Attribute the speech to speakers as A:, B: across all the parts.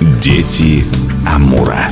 A: Дети Амура.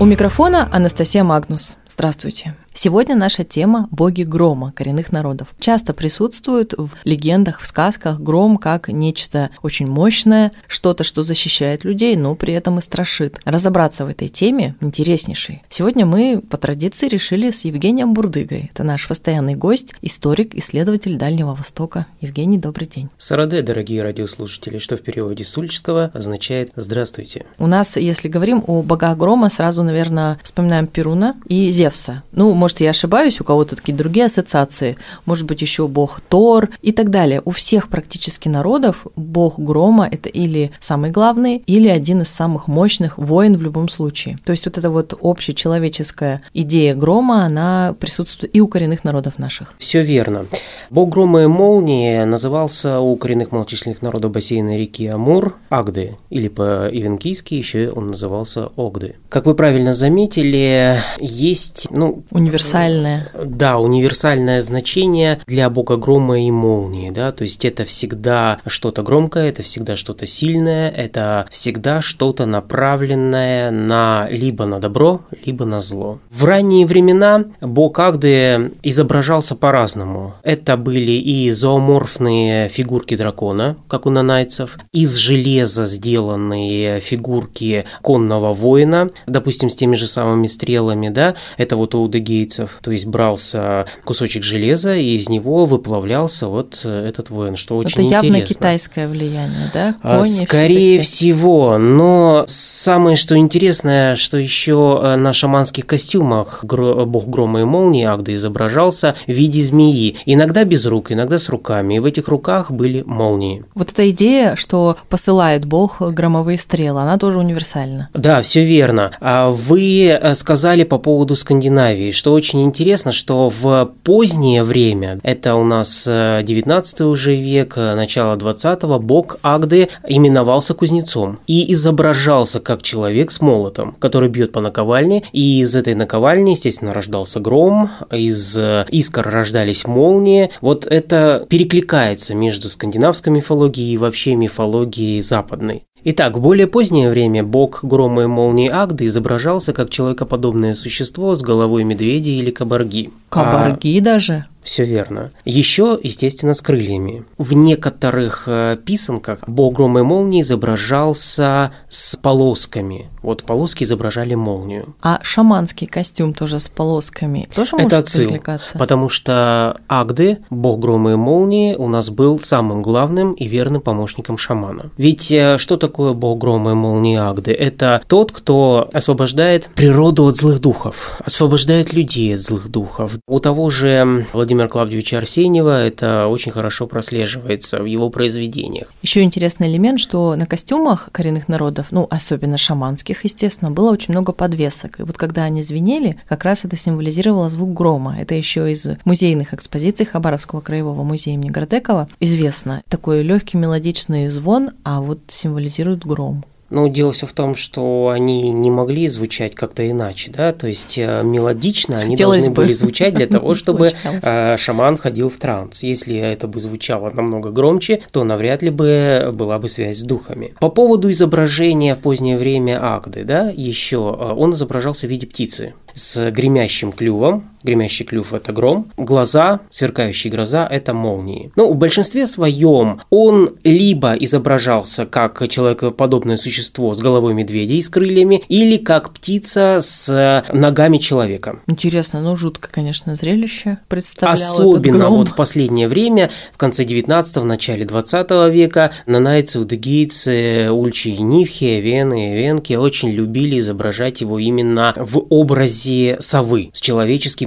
B: У микрофона Анастасия Магнус. Здравствуйте. Сегодня наша тема – боги грома коренных народов. Часто присутствуют в легендах, в сказках гром как нечто очень мощное, что-то, что защищает людей, но при этом и страшит. Разобраться в этой теме интереснейшей. Сегодня мы по традиции решили с Евгением Бурдыгой. Это наш постоянный гость, историк, исследователь Дальнего Востока. Евгений, добрый день.
C: Сараде, дорогие радиослушатели, что в переводе с ульческого означает «здравствуйте».
B: У нас, если говорим о богах грома, сразу, наверное, вспоминаем Перуна и Зевса. Ну, может, я ошибаюсь, у кого-то такие другие ассоциации, может быть, еще бог Тор и так далее. У всех практически народов бог грома – это или самый главный, или один из самых мощных воин в любом случае. То есть вот эта вот общечеловеческая идея грома, она присутствует и у коренных народов наших.
C: Все верно. Бог грома и молнии назывался у коренных малочисленных народов бассейна реки Амур Агды, или по-ивенкийски еще он назывался Огды. Как вы правильно заметили, есть, ну...
B: Универсальное.
C: Да, универсальное значение для бога грома и молнии, да, то есть это всегда что-то громкое, это всегда что-то сильное, это всегда что-то направленное на либо на добро, либо на зло. В ранние времена бог Агды изображался по-разному. Это были и зооморфные фигурки дракона, как у нанайцев, из железа сделанные фигурки конного воина, допустим, с теми же самыми стрелами, да, это вот у дегейцев, то есть брался кусочек железа, и из него выплавлялся вот этот воин, что очень
B: Это явно
C: интересно.
B: китайское влияние, да?
C: А,
B: Кони
C: Скорее всего, но самое что интересное, что еще э, на шаманских костюмах гро- бог грома и молнии Агда изображался в виде змеи, иногда без рук, иногда с руками, и в этих руках были молнии.
B: Вот эта идея, что посылает Бог громовые стрелы, она тоже универсальна.
C: Да, все верно. А Вы э, сказали по поводу Скандинавии, что очень интересно, что в позднее время, это у нас э, 19 уже век, э, начало 20-го, бог Агды именовался кузнецом и изображался как человек с молотом, который бьет по наковальне, и из этой наковальни, естественно, рождался гром, из э, искр рождались молнии. Вот это перекликается между скандинавской мифологией и вообще мифологией западной. Итак, в более позднее время бог грома и молнии Агды изображался как человекоподобное существо с головой медведя или кабарги.
B: Кабарги даже.
C: Все верно. Еще, естественно, с крыльями. В некоторых э, писанках бог грома и молнии изображался с полосками. Вот полоски изображали молнию.
B: А шаманский костюм тоже с полосками тоже
C: Это
B: может
C: отсыл,
B: перекликаться?
C: потому что Агды, бог грома и молнии, у нас был самым главным и верным помощником шамана. Ведь э, что такое бог грома и молнии Агды? Это тот, кто освобождает природу от злых духов, освобождает людей от злых духов. У того же Владимира Клавдевича Арсеньева это очень хорошо прослеживается в его произведениях.
B: Еще интересный элемент, что на костюмах коренных народов, ну, особенно шаманских, естественно, было очень много подвесок. И вот когда они звенели, как раз это символизировало звук грома. Это еще из музейных экспозиций Хабаровского краевого музея имени Гордекова известно. Такой легкий мелодичный звон, а вот символизирует гром.
C: Ну, дело все в том, что они не могли звучать как-то иначе, да, то есть э, мелодично они
B: Хотелось
C: должны
B: бы.
C: были звучать для того, чтобы э, шаман ходил в транс. Если это бы звучало намного громче, то навряд ли бы была бы связь с духами. По поводу изображения в позднее время Агды, да, еще э, он изображался в виде птицы с гремящим клювом. Гремящий клюв – это гром. Глаза, сверкающие глаза – это молнии. Но в большинстве своем он либо изображался как человекоподобное существо с головой медведя и с крыльями, или как птица с ногами человека.
B: Интересно, ну жутко, конечно, зрелище представлял этот
C: Особенно вот в последнее время, в конце 19-го, в начале 20 века, нанайцы, удыгейцы, ульчи и нивхи, вены и венки очень любили изображать его именно в образе совы с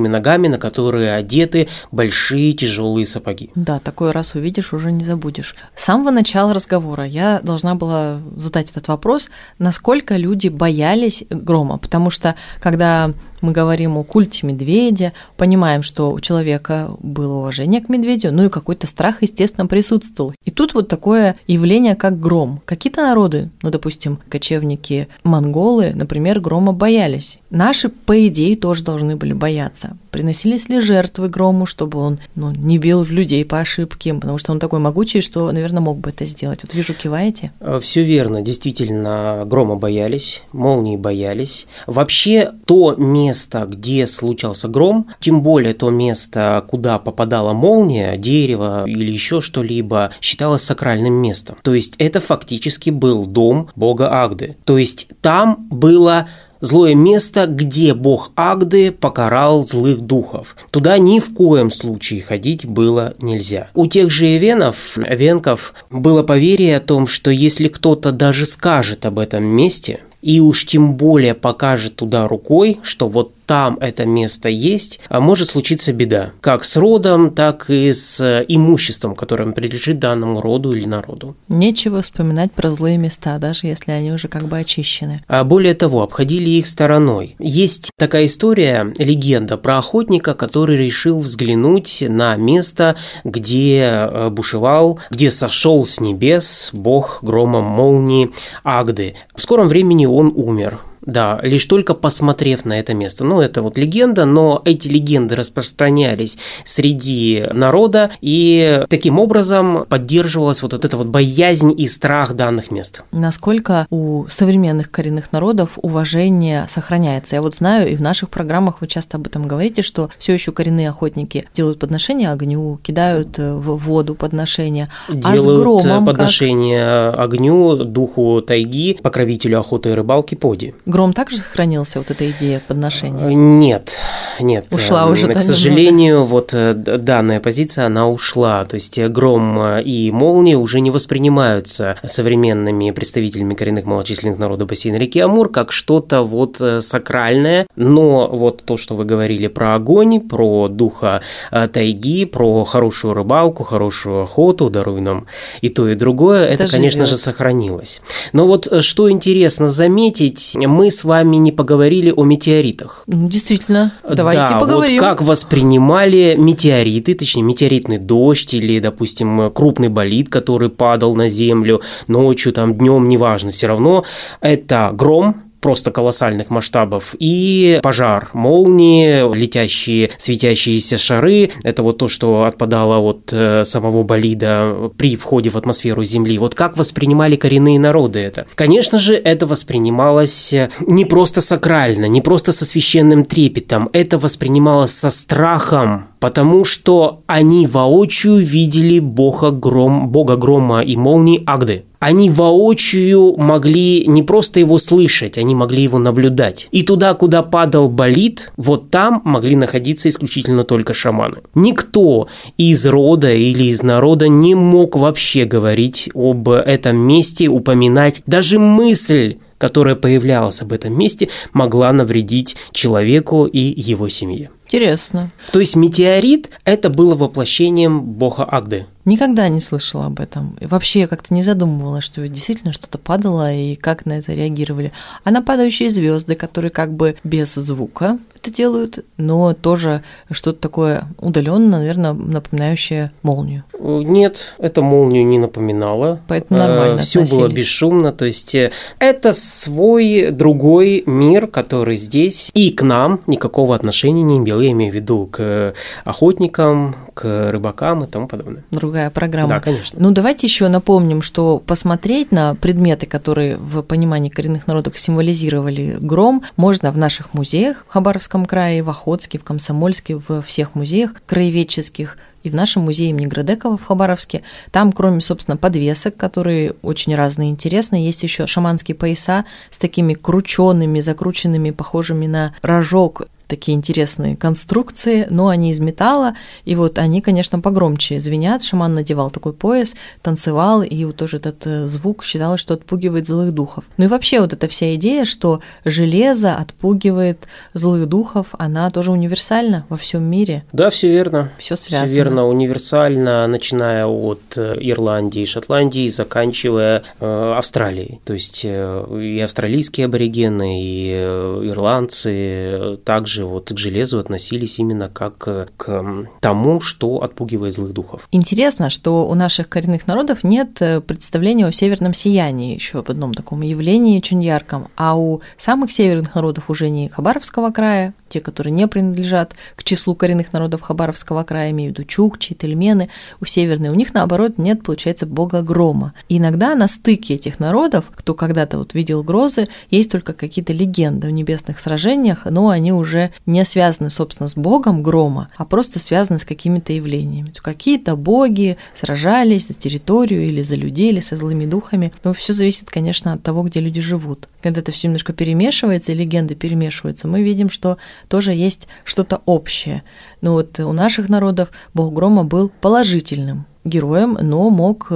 C: человеческими ногами, на которые одеты большие тяжелые сапоги.
B: Да, такой раз увидишь, уже не забудешь. С самого начала разговора я должна была задать этот вопрос, насколько люди боялись грома, потому что когда мы говорим о культе медведя, понимаем, что у человека было уважение к медведю, ну и какой-то страх, естественно, присутствовал. И тут вот такое явление, как гром. Какие-то народы, ну, допустим, кочевники, монголы, например, грома боялись. Наши, по идее, тоже должны были бояться. Приносились ли жертвы грому, чтобы он ну, не бил людей по ошибке, потому что он такой могучий, что, наверное, мог бы это сделать. Вот вижу, киваете.
C: Э, Все верно, действительно, грома боялись, молнии боялись. Вообще, то место, где случался гром, тем более то место, куда попадала молния, дерево или еще что-либо, считалось сакральным местом. То есть это фактически был дом бога Агды. То есть там было злое место, где бог Агды покарал злых духов. Туда ни в коем случае ходить было нельзя. У тех же эвенов, венков, было поверие о том, что если кто-то даже скажет об этом месте, и уж тем более покажет туда рукой, что вот там это место есть, а может случиться беда. Как с родом, так и с имуществом, которое принадлежит данному роду или народу.
B: Нечего вспоминать про злые места, даже если они уже как бы очищены.
C: А более того, обходили их стороной. Есть такая история, легенда про охотника, который решил взглянуть на место, где э, бушевал, где сошел с небес бог громом молнии Агды. В скором времени он умер. Да, лишь только посмотрев на это место. Ну, это вот легенда, но эти легенды распространялись среди народа, и таким образом поддерживалась вот эта вот боязнь и страх данных мест.
B: Насколько у современных коренных народов уважение сохраняется? Я вот знаю, и в наших программах вы часто об этом говорите, что все еще коренные охотники делают подношения огню, кидают в воду подношения.
C: Делают а громом подношения как? огню, духу тайги, покровителю охоты и рыбалки Поди.
B: Гром также сохранился, вот эта идея подношения?
C: Э, нет, нет.
B: Ушла уже.
C: К сожалению, немного. вот э, данная позиция, она ушла. То есть э, гром и молния уже не воспринимаются современными представителями коренных малочисленных народов бассейна реки Амур как что-то вот сакральное. Но вот то, что вы говорили про огонь, про духа тайги, про хорошую рыбалку, хорошую охоту, даруй нам и то, и другое, это, это конечно же, сохранилось. Но вот что интересно заметить, мы с вами не поговорили о метеоритах.
B: Действительно, давайте
C: да,
B: поговорим.
C: Вот как воспринимали метеориты, точнее, метеоритный дождь или, допустим, крупный болид, который падал на Землю ночью, там, днем, неважно, все равно это гром, просто колоссальных масштабов, и пожар, молнии, летящие светящиеся шары, это вот то, что отпадало от э, самого болида при входе в атмосферу Земли. Вот как воспринимали коренные народы это? Конечно же, это воспринималось э, не просто сакрально, не просто со священным трепетом, это воспринималось со страхом, потому что они воочию видели бога, гром, бога грома и молнии Агды они воочию могли не просто его слышать, они могли его наблюдать. И туда, куда падал болид, вот там могли находиться исключительно только шаманы. Никто из рода или из народа не мог вообще говорить об этом месте, упоминать даже мысль которая появлялась об этом месте, могла навредить человеку и его семье.
B: Интересно.
C: То есть метеорит – это было воплощением бога Агды.
B: Никогда не слышала об этом. И вообще я как-то не задумывалась, что действительно что-то падало и как на это реагировали. А на падающие звезды, которые как бы без звука это делают, но тоже что-то такое удаленно, наверное, напоминающее молнию.
C: Нет, это молнию не напоминало.
B: Поэтому нормально.
C: Э, Все было бесшумно. То есть э, это свой другой мир, который здесь и к нам никакого отношения не имел. Я имею в виду к охотникам, к рыбакам и тому подобное.
B: Другая программа.
C: Да, конечно.
B: Ну, давайте еще напомним, что посмотреть на предметы, которые в понимании коренных народов символизировали гром, можно в наших музеях в Хабаровском крае, в Охотске, в Комсомольске, в всех музеях краеведческих и в нашем музее имени Градекова в Хабаровске. Там, кроме, собственно, подвесок, которые очень разные и интересные, есть еще шаманские пояса с такими крученными, закрученными, похожими на рожок такие интересные конструкции, но они из металла, и вот они, конечно, погромче звенят. Шаман надевал такой пояс, танцевал, и вот тоже этот э, звук считалось, что отпугивает злых духов. Ну и вообще вот эта вся идея, что железо отпугивает злых духов, она тоже универсальна во всем мире.
C: Да, все верно.
B: Все связано.
C: Все верно. Верно, универсально, начиная от э, Ирландии, Шотландии, заканчивая э, Австралией. То есть э, и австралийские аборигены, и ирландцы также вот к железу относились именно как к тому, что отпугивает злых духов.
B: Интересно, что у наших коренных народов нет представления о северном сиянии, еще об одном таком явлении очень ярком, а у самых северных народов уже не Хабаровского края, те, которые не принадлежат к числу коренных народов Хабаровского края, имею в виду чукчи, тельмены, у северной, у них, наоборот, нет, получается, бога грома. И иногда на стыке этих народов, кто когда-то вот видел грозы, есть только какие-то легенды о небесных сражениях, но они уже не связаны, собственно, с богом грома, а просто связаны с какими-то явлениями. Какие-то боги сражались за территорию или за людей, или со злыми духами. Но все зависит, конечно, от того, где люди живут. Когда это все немножко перемешивается, легенды перемешиваются, мы видим, что тоже есть что-то общее. Но вот у наших народов бог грома был положительным героем, но мог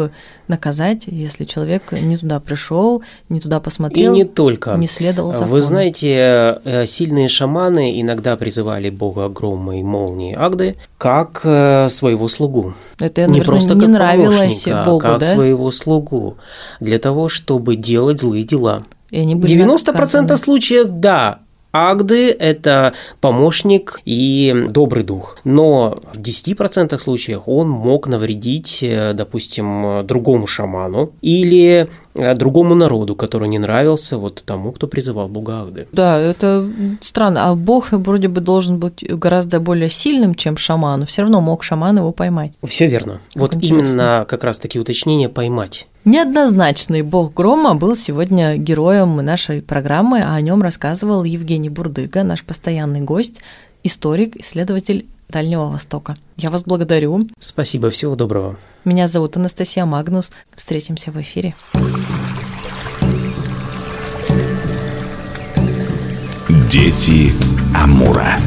B: наказать, если человек не туда пришел, не туда посмотрел.
C: И не только.
B: Не следовал закону.
C: Вы знаете, э, сильные шаманы иногда призывали бога грома и молнии Агды как э, своего слугу.
B: Это, наверное,
C: не просто
B: не
C: как
B: нравилось
C: помощника,
B: богу,
C: а как
B: да?
C: своего слугу, для того, чтобы делать злые дела.
B: И они были
C: 90%
B: наказаны.
C: случаев да, Агды – это помощник и добрый дух. Но в 10% случаев он мог навредить, э, допустим, другому шаману или э, другому народу, который не нравился вот тому, кто призывал бога Агды.
B: Да, это странно. А бог вроде бы должен быть гораздо более сильным, чем шаман, но все равно мог шаман его поймать.
C: Все верно. вот
B: интересно.
C: именно как раз-таки уточнение «поймать».
B: Неоднозначный бог грома был сегодня героем нашей программы, а о нем рассказывал Евгений Бурдыга, наш постоянный гость, историк, исследователь Дальнего Востока. Я вас благодарю.
C: Спасибо, всего доброго.
B: Меня зовут Анастасия Магнус. Встретимся в эфире.
A: Дети Амура.